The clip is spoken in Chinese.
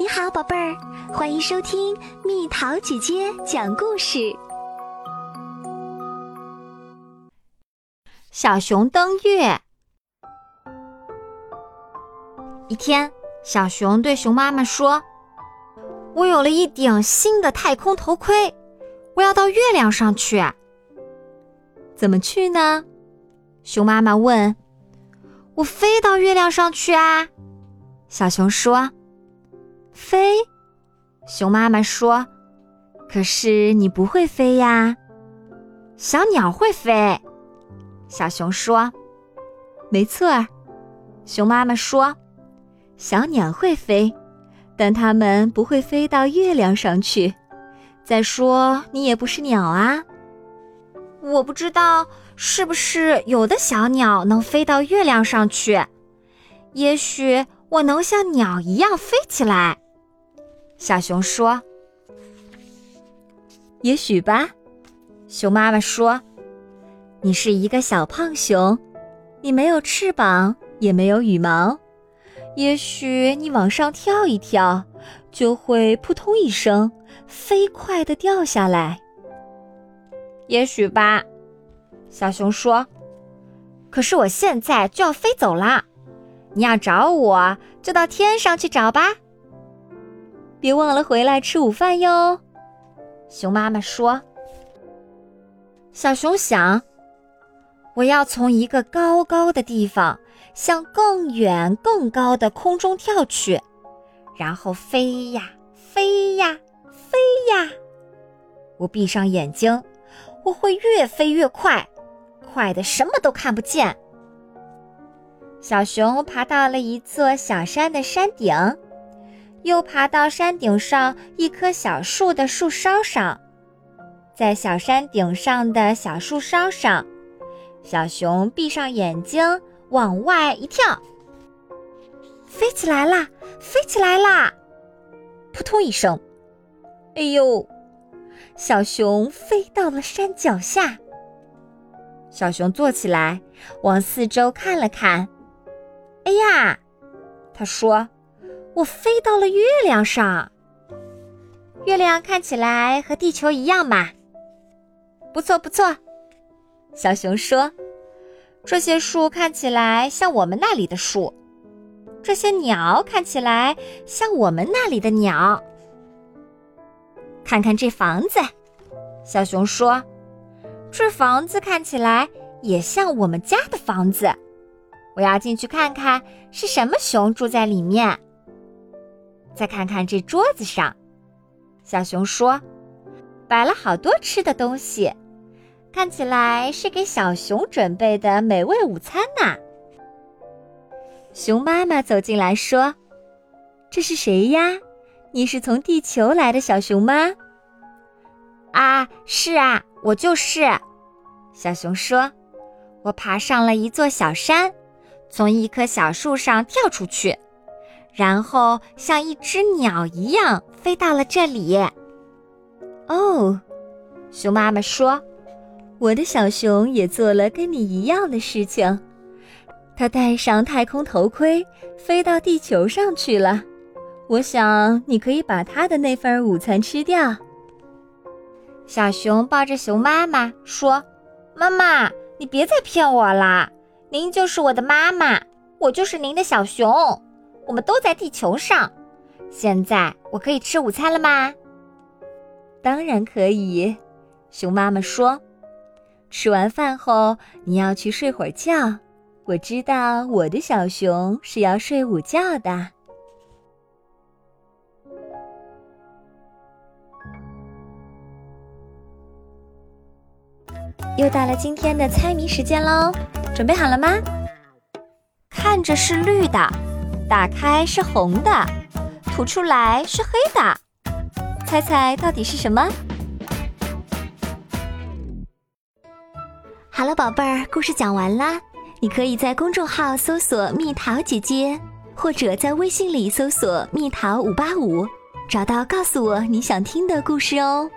你好，宝贝儿，欢迎收听蜜桃姐姐讲故事。小熊登月。一天，小熊对熊妈妈说：“我有了一顶新的太空头盔，我要到月亮上去。”怎么去呢？熊妈妈问。“我飞到月亮上去啊！”小熊说。飞，熊妈妈说：“可是你不会飞呀。”小鸟会飞，小熊说：“没错儿。”熊妈妈说：“小鸟会飞，但它们不会飞到月亮上去。再说，你也不是鸟啊。”我不知道是不是有的小鸟能飞到月亮上去，也许我能像鸟一样飞起来。小熊说：“也许吧。”熊妈妈说：“你是一个小胖熊，你没有翅膀，也没有羽毛。也许你往上跳一跳，就会扑通一声，飞快的掉下来。”也许吧，小熊说：“可是我现在就要飞走了，你要找我就到天上去找吧。”别忘了回来吃午饭哟，熊妈妈说。小熊想，我要从一个高高的地方向更远更高的空中跳去，然后飞呀飞呀飞呀。我闭上眼睛，我会越飞越快，快的什么都看不见。小熊爬到了一座小山的山顶。又爬到山顶上一棵小树的树梢上，在小山顶上的小树梢上，小熊闭上眼睛往外一跳，飞起来啦！飞起来啦！扑通一声，哎呦！小熊飞到了山脚下。小熊坐起来，往四周看了看，哎呀！他说。我飞到了月亮上，月亮看起来和地球一样嘛。不错不错，小熊说：“这些树看起来像我们那里的树，这些鸟看起来像我们那里的鸟。看看这房子，小熊说：这房子看起来也像我们家的房子。我要进去看看是什么熊住在里面。”再看看这桌子上，小熊说：“摆了好多吃的东西，看起来是给小熊准备的美味午餐呢。”熊妈妈走进来说：“这是谁呀？你是从地球来的小熊吗？”“啊，是啊，我就是。”小熊说：“我爬上了一座小山，从一棵小树上跳出去。”然后像一只鸟一样飞到了这里。哦，熊妈妈说：“我的小熊也做了跟你一样的事情，它戴上太空头盔，飞到地球上去了。我想你可以把它的那份午餐吃掉。”小熊抱着熊妈妈说：“妈妈，你别再骗我啦！您就是我的妈妈，我就是您的小熊。”我们都在地球上，现在我可以吃午餐了吗？当然可以，熊妈妈说。吃完饭后你要去睡会儿觉，我知道我的小熊是要睡午觉的。又到了今天的猜谜时间喽，准备好了吗？看着是绿的。打开是红的，吐出来是黑的，猜猜到底是什么？好了，宝贝儿，故事讲完啦。你可以在公众号搜索“蜜桃姐姐”，或者在微信里搜索“蜜桃五八五”，找到告诉我你想听的故事哦。